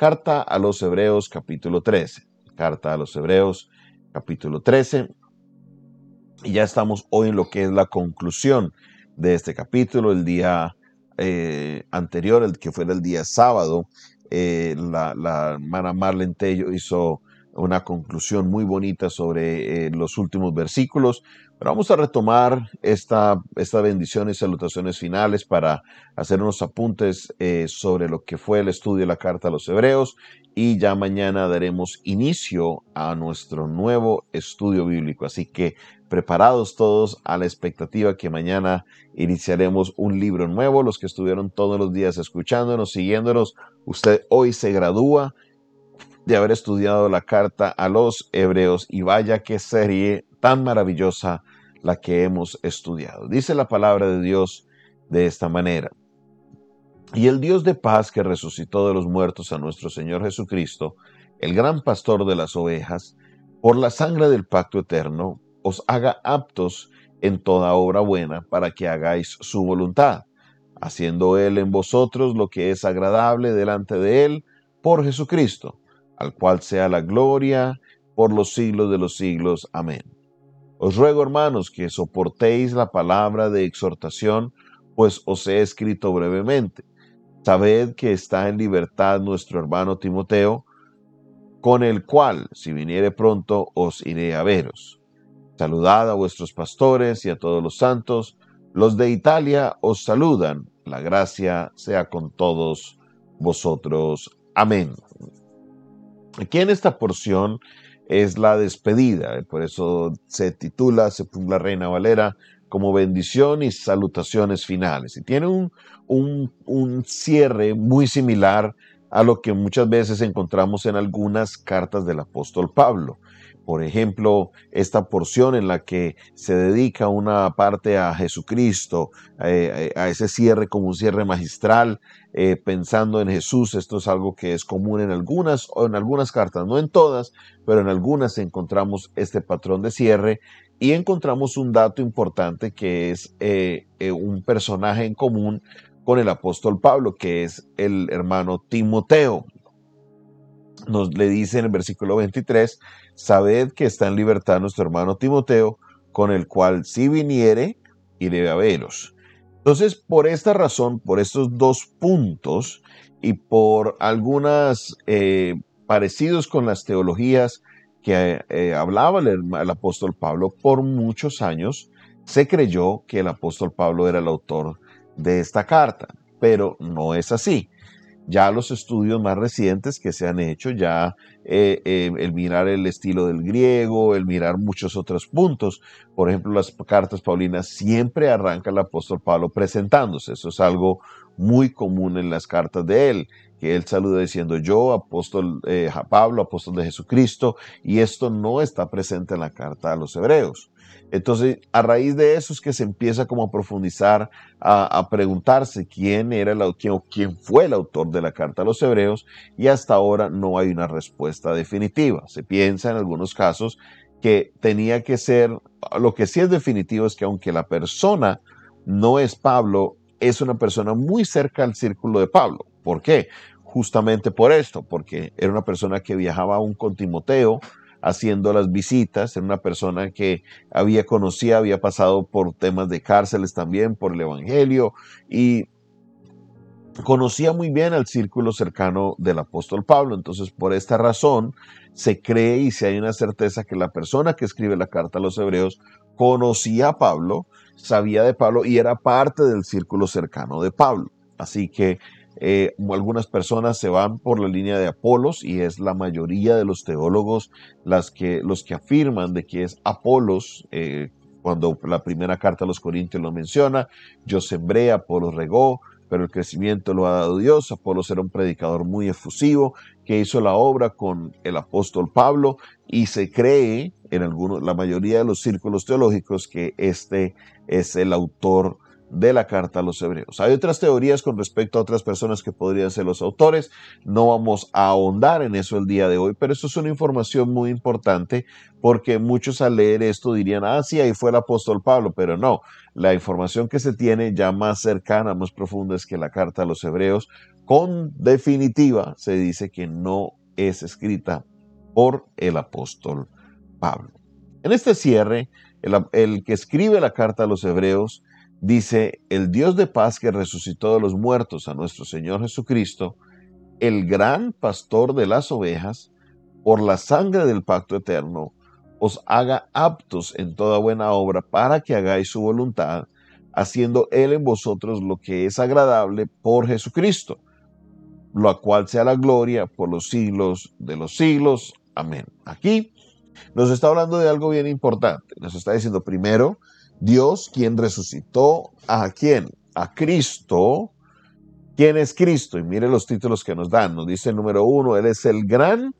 Carta a los Hebreos capítulo 13. Carta a los Hebreos capítulo 13. Y ya estamos hoy en lo que es la conclusión de este capítulo. El día eh, anterior, el que fue el día sábado, eh, la, hermana Marlene Tello hizo una conclusión muy bonita sobre eh, los últimos versículos. Pero vamos a retomar esta, esta bendición y salutaciones finales para hacer unos apuntes eh, sobre lo que fue el estudio de la carta a los hebreos y ya mañana daremos inicio a nuestro nuevo estudio bíblico. Así que preparados todos a la expectativa que mañana iniciaremos un libro nuevo. Los que estuvieron todos los días escuchándonos, siguiéndonos, usted hoy se gradúa de haber estudiado la carta a los hebreos y vaya qué serie tan maravillosa la que hemos estudiado. Dice la palabra de Dios de esta manera. Y el Dios de paz que resucitó de los muertos a nuestro Señor Jesucristo, el gran pastor de las ovejas, por la sangre del pacto eterno, os haga aptos en toda obra buena para que hagáis su voluntad, haciendo Él en vosotros lo que es agradable delante de Él por Jesucristo al cual sea la gloria por los siglos de los siglos. Amén. Os ruego, hermanos, que soportéis la palabra de exhortación, pues os he escrito brevemente. Sabed que está en libertad nuestro hermano Timoteo, con el cual, si viniere pronto, os iré a veros. Saludad a vuestros pastores y a todos los santos. Los de Italia os saludan. La gracia sea con todos vosotros. Amén. Aquí en esta porción es la despedida, por eso se titula, la Reina Valera, como bendición y salutaciones finales. Y tiene un, un, un cierre muy similar a lo que muchas veces encontramos en algunas cartas del apóstol Pablo. Por ejemplo, esta porción en la que se dedica una parte a Jesucristo, eh, a ese cierre como un cierre magistral, eh, pensando en Jesús. Esto es algo que es común en algunas o en algunas cartas, no en todas, pero en algunas encontramos este patrón de cierre y encontramos un dato importante que es eh, un personaje en común con el apóstol Pablo, que es el hermano Timoteo nos le dice en el versículo 23, sabed que está en libertad nuestro hermano Timoteo, con el cual si viniere, iré a veros. Entonces, por esta razón, por estos dos puntos y por algunas eh, parecidos con las teologías que eh, hablaba el apóstol Pablo, por muchos años se creyó que el apóstol Pablo era el autor de esta carta, pero no es así ya los estudios más recientes que se han hecho, ya eh, eh, el mirar el estilo del griego, el mirar muchos otros puntos, por ejemplo, las cartas paulinas siempre arranca el apóstol Pablo presentándose, eso es algo muy común en las cartas de él, que él saluda diciendo yo, apóstol eh, Pablo, apóstol de Jesucristo, y esto no está presente en la carta a los hebreos. Entonces, a raíz de eso es que se empieza como a profundizar, a, preguntarse quién era el, quién, quién fue el autor de la carta a los hebreos y hasta ahora no hay una respuesta definitiva. Se piensa en algunos casos que tenía que ser, lo que sí es definitivo es que aunque la persona no es Pablo, es una persona muy cerca al círculo de Pablo. ¿Por qué? Justamente por esto, porque era una persona que viajaba aún con Timoteo, haciendo las visitas, era una persona que había conocido, había pasado por temas de cárceles también, por el Evangelio, y conocía muy bien al círculo cercano del apóstol Pablo. Entonces, por esta razón, se cree y se hay una certeza que la persona que escribe la carta a los hebreos conocía a Pablo, sabía de Pablo y era parte del círculo cercano de Pablo. Así que eh, algunas personas se van por la línea de Apolos y es la mayoría de los teólogos las que, los que afirman de que es Apolos, eh, cuando la primera carta a los Corintios lo menciona, yo sembré, Apolos regó, pero el crecimiento lo ha dado Dios. Apolos era un predicador muy efusivo que hizo la obra con el apóstol Pablo y se cree en algunos, la mayoría de los círculos teológicos que este es el autor de la carta a los hebreos. Hay otras teorías con respecto a otras personas que podrían ser los autores. No vamos a ahondar en eso el día de hoy, pero esto es una información muy importante porque muchos al leer esto dirían, ah, sí, ahí fue el apóstol Pablo, pero no. La información que se tiene ya más cercana, más profunda es que la carta a los hebreos con definitiva se dice que no es escrita por el apóstol Pablo. En este cierre, el, que escribe la carta a los hebreos dice, el Dios de paz que resucitó de los muertos a nuestro Señor Jesucristo, el gran pastor de las ovejas, por la sangre del pacto eterno, os haga aptos en toda buena obra para que hagáis su voluntad, haciendo Él en vosotros lo que es agradable por Jesucristo, lo cual sea la gloria por los siglos de los siglos. Amén. Aquí nos está hablando de algo bien importante. Nos está diciendo primero, Dios quien resucitó a quién? A Cristo. ¿Quién es Cristo? Y mire los títulos que nos dan. Nos dice número uno, Él es el gran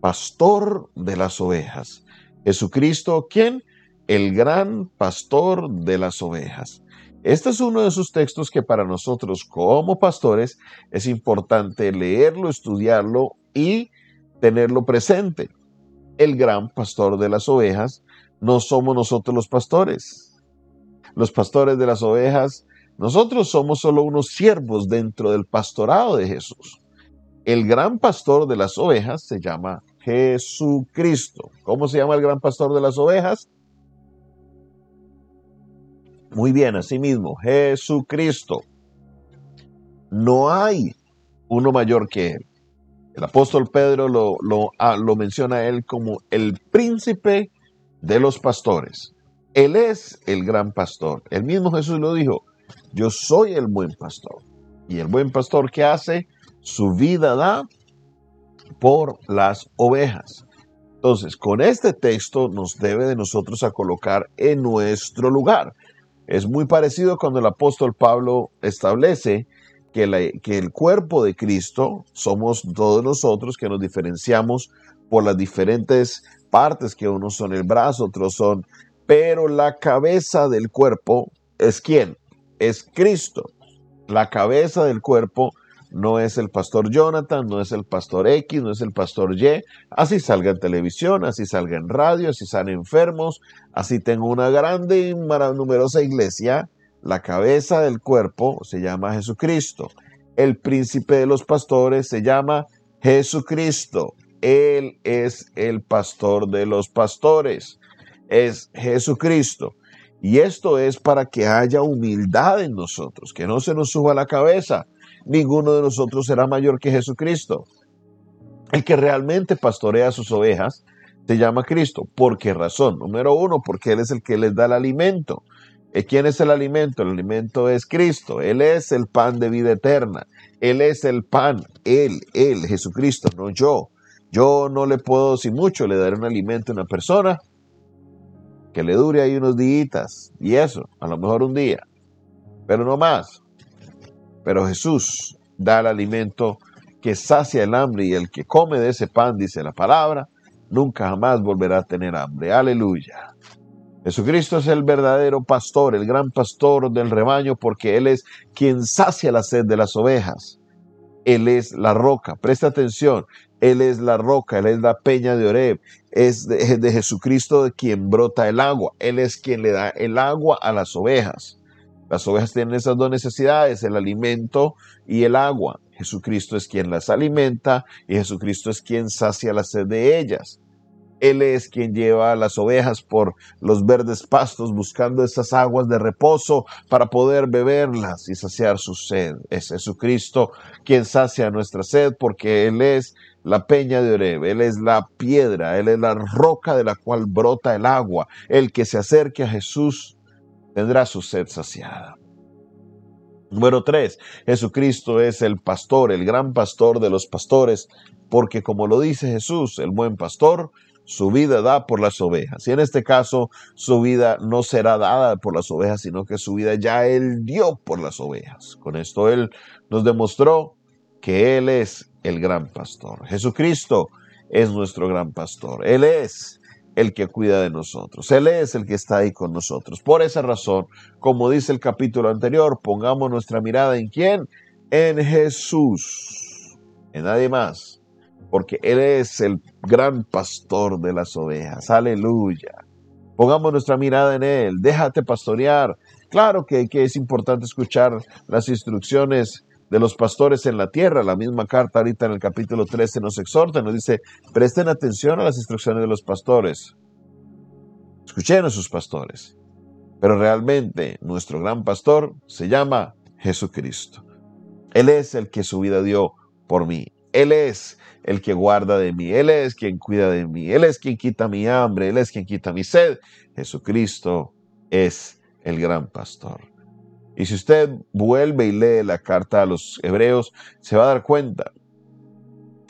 pastor de las ovejas. Jesucristo, ¿quién? El gran pastor de las ovejas. Este es uno de esos textos que para nosotros como pastores es importante leerlo, estudiarlo y tenerlo presente. El gran pastor de las ovejas no somos nosotros los pastores. Los pastores de las ovejas, nosotros somos solo unos siervos dentro del pastorado de Jesús. El gran pastor de las ovejas se llama Jesucristo. ¿Cómo se llama el gran pastor de las ovejas? Muy bien, así mismo, Jesucristo. No hay uno mayor que él. El apóstol Pedro lo, lo, ah, lo menciona a él como el príncipe de los pastores. Él es el gran pastor. El mismo Jesús lo dijo, yo soy el buen pastor. Y el buen pastor que hace, su vida da por las ovejas. Entonces, con este texto nos debe de nosotros a colocar en nuestro lugar. Es muy parecido cuando el apóstol Pablo establece que, que, el cuerpo de Cristo somos todos nosotros que nos diferenciamos por las diferentes partes, que unos son el brazo, otros son, pero la cabeza del cuerpo es quién? Es Cristo. La cabeza del cuerpo no es el pastor Jonathan, no es el pastor X, no es el pastor Y. Así salga en televisión, así salga en radio, así salen enfermos, así tengo una grande y numerosa iglesia. La cabeza del cuerpo se llama Jesucristo. El príncipe de los pastores se llama Jesucristo. Él es el pastor de los pastores. Es Jesucristo. Y esto es para que haya humildad en nosotros, que no se nos suba la cabeza ninguno de nosotros será mayor que Jesucristo. El que realmente pastorea sus ovejas se llama Cristo. ¿Por qué razón? Número uno, porque Él es el que les da el alimento. ¿Y quién es el alimento? El alimento es Cristo. Él es el pan de vida eterna. Él es el pan. Él, Él, Jesucristo, no yo. Yo no le puedo, si mucho, le daré un alimento a una persona que le dure ahí unos días y eso, a lo mejor un día, pero no más. Pero Jesús da el alimento que sacia el hambre y el que come de ese pan, dice la palabra, nunca jamás volverá a tener hambre. Aleluya. Jesucristo es el verdadero pastor, el gran pastor del rebaño, porque Él es quien sacia la sed de las ovejas. Él es la roca, presta atención, Él es la roca, Él es la peña de Oreb, es de, Jesucristo de quien brota el agua, Él es quien le da el agua a las ovejas. Las ovejas tienen esas dos necesidades, el alimento y el agua. Jesucristo es quien las alimenta y Jesucristo es quien sacia la sed de ellas. Él es quien lleva a las ovejas por los verdes pastos buscando esas aguas de reposo para poder beberlas y saciar su sed. Es Jesucristo quien sacia nuestra sed porque Él es la peña de Oreb, Él es la piedra, Él es la roca de la cual brota el agua. El que se acerque a Jesús tendrá su sed saciada. Número tres, Jesucristo es el pastor, el gran pastor de los pastores, porque como lo dice Jesús, el buen pastor, su vida da por las ovejas. Y en este caso, su vida no será dada por las ovejas, sino que su vida ya Él dio por las ovejas. Con esto Él nos demostró que Él es el gran pastor. Jesucristo es nuestro gran pastor. Él es el que cuida de nosotros. Él es el que está ahí con nosotros. Por esa razón, como dice el capítulo anterior, pongamos nuestra mirada en quién? En Jesús, en nadie más, porque Él es el gran pastor de las ovejas. Aleluya. Pongamos nuestra mirada en Él. Déjate pastorear. Claro que, que es importante escuchar las instrucciones de los pastores en la tierra. La misma carta ahorita en el capítulo 13 nos exhorta, nos dice, presten atención a las instrucciones de los pastores. Escuchen a sus pastores. Pero realmente nuestro gran pastor se llama Jesucristo. Él es el que su vida dio por mí. Él es el que guarda de mí. Él es quien cuida de mí. Él es quien quita mi hambre. Él es quien quita mi sed. Jesucristo es el gran pastor. Y si usted vuelve y lee la carta a los hebreos, se va a dar cuenta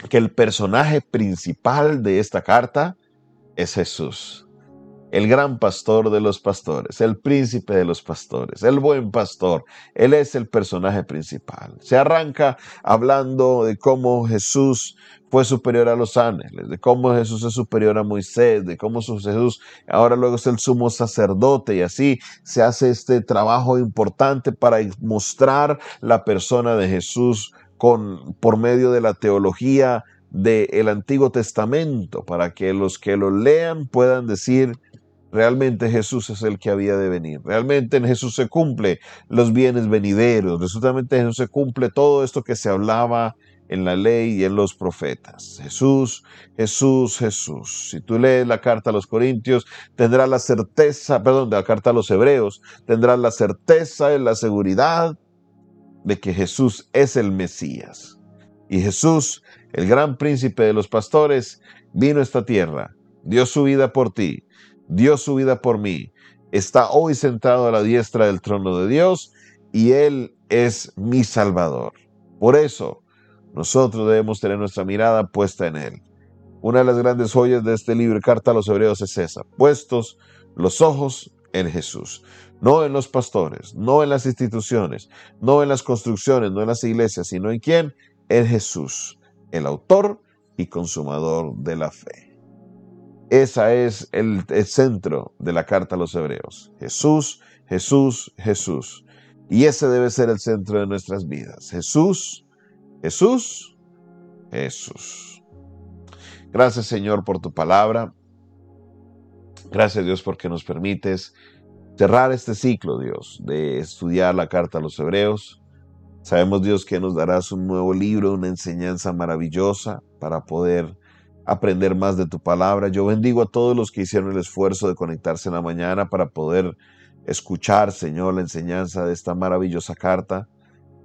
que el personaje principal de esta carta es Jesús el gran pastor de los pastores, el príncipe de los pastores, el buen pastor. Él es el personaje principal. Se arranca hablando de cómo Jesús fue superior a los ángeles, de cómo Jesús es superior a Moisés, de cómo Jesús ahora luego es el sumo sacerdote y así se hace este trabajo importante para mostrar la persona de Jesús con, por medio de la teología del Antiguo Testamento, para que los que lo lean puedan decir, Realmente Jesús es el que había de venir. Realmente en Jesús se cumple los bienes venideros. Resultamente en Jesús se cumple todo esto que se hablaba en la ley y en los profetas. Jesús, Jesús, Jesús. Si tú lees la carta a los Corintios, tendrás la certeza, perdón, de la carta a los Hebreos, tendrás la certeza y la seguridad de que Jesús es el Mesías. Y Jesús, el gran príncipe de los pastores, vino a esta tierra, dio su vida por ti, dio su vida por mí, está hoy sentado a la diestra del trono de Dios y Él es mi Salvador. Por eso, nosotros debemos tener nuestra mirada puesta en Él. Una de las grandes joyas de este libro, Carta a los Hebreos, es esa, puestos los ojos en Jesús, no en los pastores, no en las instituciones, no en las construcciones, no en las iglesias, sino en quién? En Jesús, el autor y consumador de la fe. Ese es el, centro de la carta a los hebreos. Jesús, Jesús, Jesús. Y ese debe ser el centro de nuestras vidas. Jesús, Jesús, Jesús. Gracias Señor por tu palabra. Gracias Dios porque nos permites cerrar este ciclo, Dios, de estudiar la carta a los hebreos. Sabemos Dios que nos darás un nuevo libro, una enseñanza maravillosa para poder aprender más de tu palabra. Yo bendigo a todos los que hicieron el esfuerzo de conectarse en la mañana para poder escuchar, Señor, la enseñanza de esta maravillosa carta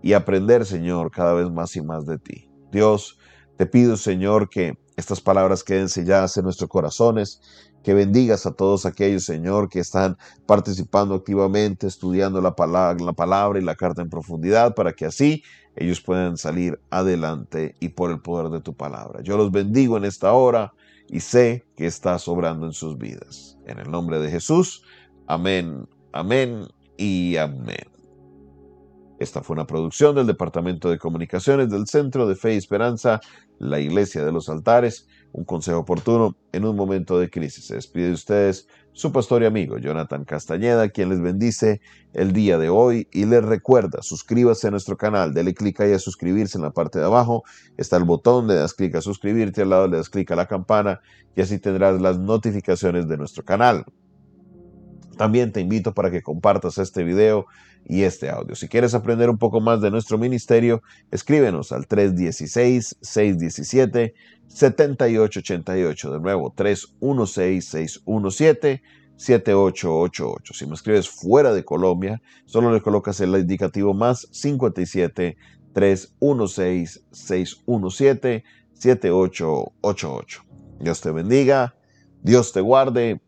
y aprender, Señor, cada vez más y más de ti. Dios, te pido, Señor, que estas palabras queden selladas en nuestros corazones, que bendigas a todos aquellos, Señor, que están participando activamente, estudiando la palabra, la palabra y la carta en profundidad, para que así ellos puedan salir adelante y por el poder de tu palabra. Yo los bendigo en esta hora y sé que estás obrando en sus vidas. En el nombre de Jesús, amén, amén y amén. Esta fue una producción del Departamento de Comunicaciones del Centro de Fe y Esperanza, la Iglesia de los Altares, un consejo oportuno en un momento de crisis. Se despide de ustedes su pastor y amigo Jonathan Castañeda, quien les bendice el día de hoy y les recuerda, suscríbase a nuestro canal, dele clic ahí a suscribirse en la parte de abajo, está el botón, le das clic a suscribirte, al lado le das clic a la campana y así tendrás las notificaciones de nuestro canal. También te invito para que compartas este video y este audio. Si quieres aprender un poco más de nuestro ministerio, escríbenos al 316-617-7888. De nuevo, 316-617-7888. Si me escribes fuera de Colombia, solo le colocas el indicativo más 57 316 617 7888. Dios te bendiga, Dios te guarde